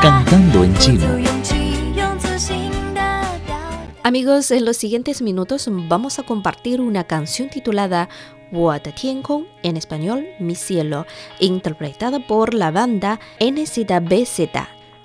Cantando en chino. Amigos, en los siguientes minutos vamos a compartir una canción titulada Kong, en español Mi cielo, interpretada por la banda NZBZ.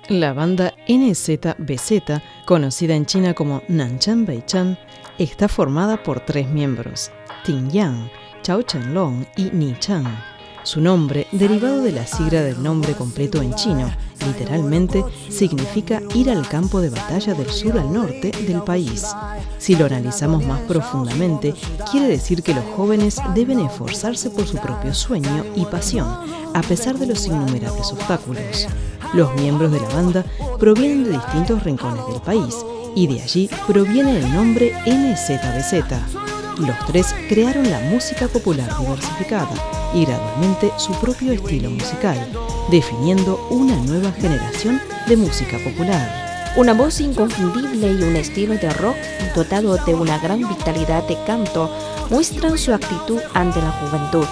La banda NZBZ, conocida en China como Nanchan Beichan, está formada por tres miembros, Ting Yang, Chao Chenlong y Ni Chang. Su nombre, derivado de la sigla del nombre completo en chino, literalmente significa ir al campo de batalla del sur al norte del país. Si lo analizamos más profundamente, quiere decir que los jóvenes deben esforzarse por su propio sueño y pasión, a pesar de los innumerables obstáculos. Los miembros de la banda provienen de distintos rincones del país y de allí proviene el nombre NZBZ. Los tres crearon la música popular diversificada y gradualmente su propio estilo musical, definiendo una nueva generación de música popular. Una voz inconfundible y un estilo de rock dotado de una gran vitalidad de canto muestran su actitud ante la juventud.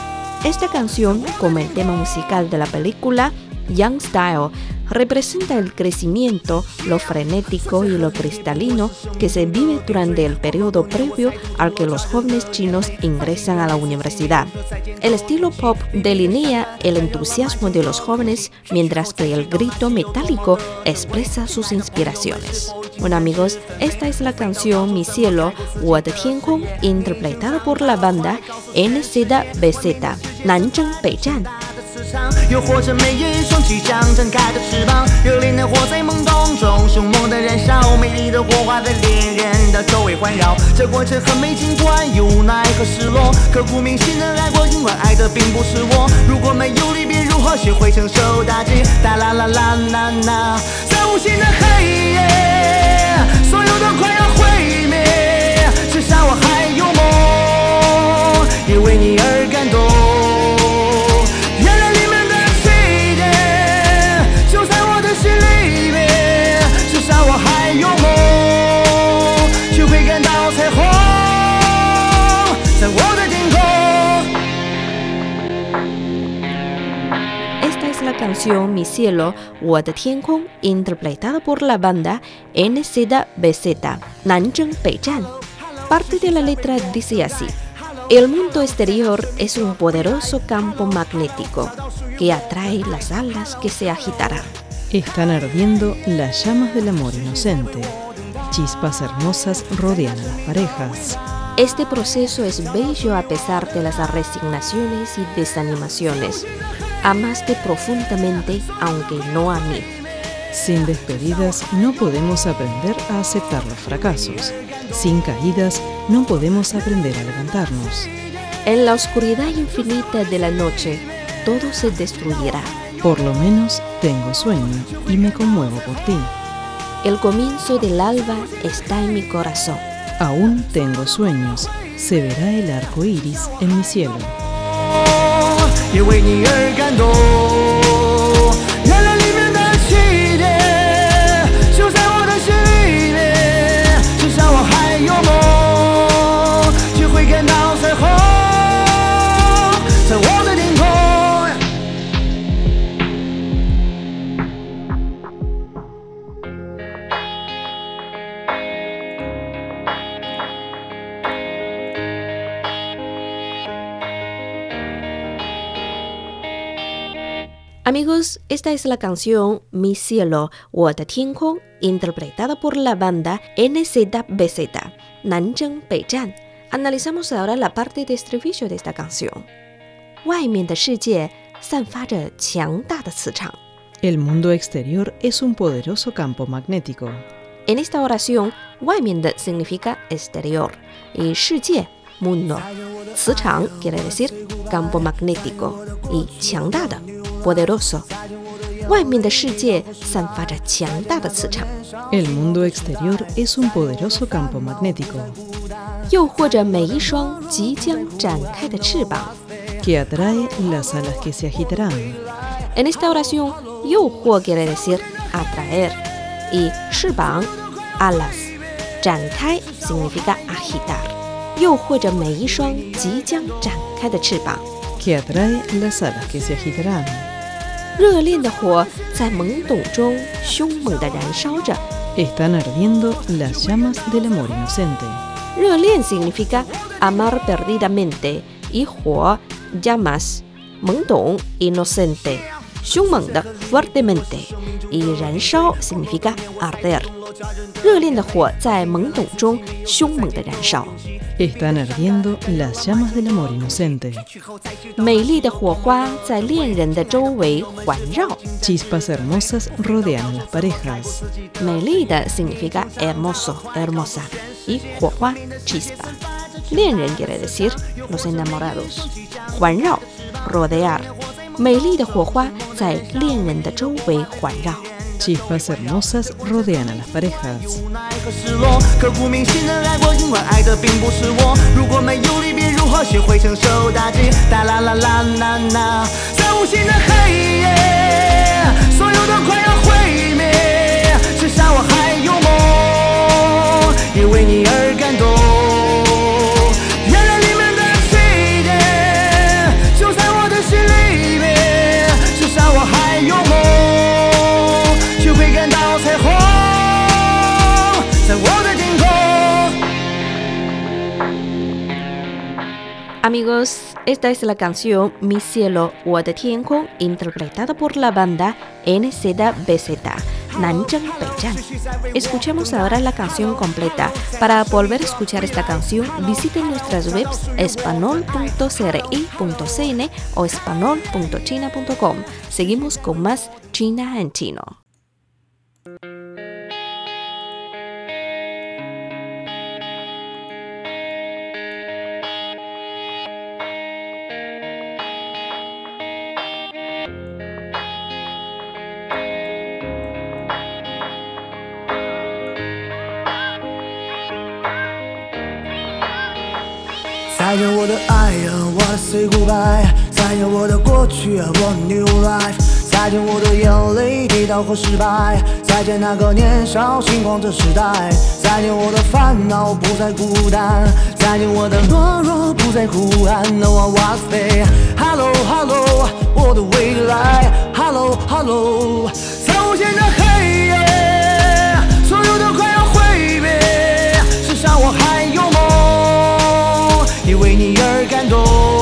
Esta canción, como el tema musical de la película Young Style, representa el crecimiento, lo frenético y lo cristalino que se vive durante el periodo previo al que los jóvenes chinos ingresan a la universidad. El estilo pop delinea el entusiasmo de los jóvenes mientras que el grito metálico expresa sus inspiraciones. Bueno amigos, esta es la canción Mi cielo, Tianhong, interpretada por la banda NZBZ, Nanzheng Beizhan. 又或者每一双即将展开的翅膀，热烈的火在懵懂中凶猛的燃烧，美丽的火花在恋人的周围环绕。这过程很美，尽管有无奈和失落，刻骨铭心的爱过，因为爱的并不是我。如果没有离别，如何学会承受打击？哒啦啦啦啦啦，在无尽的黑夜，所有都快要毁灭，至少我还有梦，因为你而感动。Canción Mi cielo, Kong, interpretada por la banda NZBZ, Nanzheng Beizhan. Parte de la letra dice así: El mundo exterior es un poderoso campo magnético que atrae las alas que se agitarán. Están ardiendo las llamas del amor inocente. Chispas hermosas rodean a las parejas. Este proceso es bello a pesar de las resignaciones y desanimaciones. Amaste profundamente, aunque no a mí. Sin despedidas no podemos aprender a aceptar los fracasos. Sin caídas no podemos aprender a levantarnos. En la oscuridad infinita de la noche, todo se destruirá. Por lo menos tengo sueño y me conmuevo por ti. El comienzo del alba está en mi corazón. Aún tengo sueños. Se verá el arco iris en mi cielo. 也为你而感动。Amigos, esta es la canción Mi cielo, Kong, interpretada por la banda NZBZ, Nanzheng Beizhan. Analizamos ahora la parte de estribillo de esta canción. El mundo exterior es un poderoso campo magnético. En esta oración, 外面的 significa exterior y 世界 mundo. 磁场 quiere decir campo magnético y 强大的 poderoso. El mundo exterior es un poderoso campo magnético. Que atrae las alas que se agitarán. En esta oración, Huo quiere decir atraer y Shibang alas. Kai significa agitar. Que atrae las alas que se agitarán. 热烈的火在懵懂中凶猛地燃烧着。 Están ardiendo las llamas del amor inocente. 热恋 significa amar perdidamente y 火 llamas 懵懂 inocente 凶猛的 fuertemente y 燃烧 significa arder 热恋的火在懵懂中凶猛的燃烧 Están ardiendo las llamas del amor inocente. 美丽的火花在恋人的周围环绕 Chispas hermosas rodean a las parejas. 美丽的 significa hermoso hermosa y 火花 chispa 恋人 quiere decir los enamorados 环绕 rodear 美丽的火花在恋人的周围环绕 Chispas hermosas rodean a las parejas. Amigos, esta es la canción Mi cielo, 我的天空 interpretada por la banda NZBZ, Nanchang Beijang. Escuchemos ahora la canción completa. Para volver a escuchar esta canción, visiten nuestras webs espanol.cri.cn o espanol.china.com. Seguimos con más China en chino. 再见我的爱呀，我 say goodbye。再见我的过去啊，我 new life。再见我的眼泪，跌倒和失败。再见那个年少轻狂的时代。再见我的烦恼，不再孤单。再见我的懦弱，不再呼喊。No I was there。Hello Hello，我的未来。Hello Hello，在无限的为你而感动。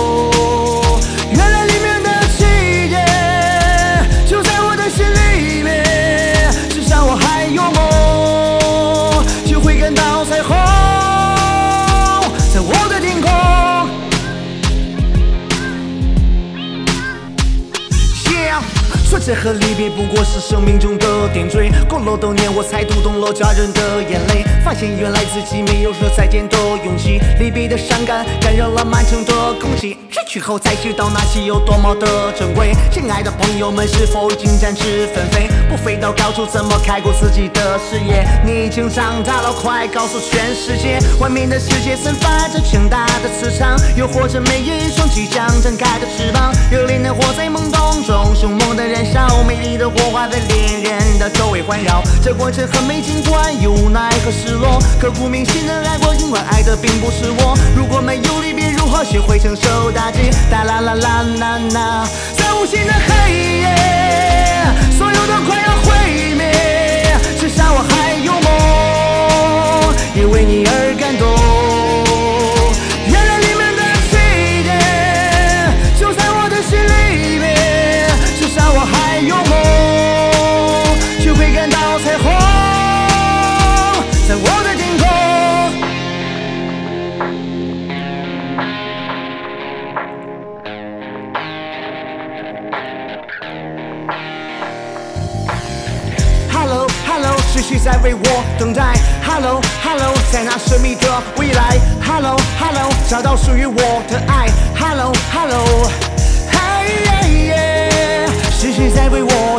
点缀。过了多年，我才读懂了家人的眼泪，发现原来自己没有说再见的勇气。离别的伤感感染了满城的空气，去后才知道那些有多么的珍贵。亲爱的朋友们，是否已经展翅纷飞？不飞到高处，怎么开阔自己的视野？你已经长大了，快告诉全世界，外面的世界散发着强大的磁场，又或者每一双即将展开的翅膀，热烈的火在懵懂中凶猛的燃烧，美丽的火花在恋人的周围环绕。这过程很美，尽管有无奈和失落，刻骨铭心的爱过，因为爱的并不是我。如果没有离别，或许会承受打击？哒啦啦啦啦啦，在无尽的黑夜，所有都快要毁灭，至少我还有梦，也为你而感动。原来你们的起点就在我的心里面，至少我还有梦，学会感到彩虹未来，Hello Hello，找到属于我的爱，Hello Hello，是谁在为我？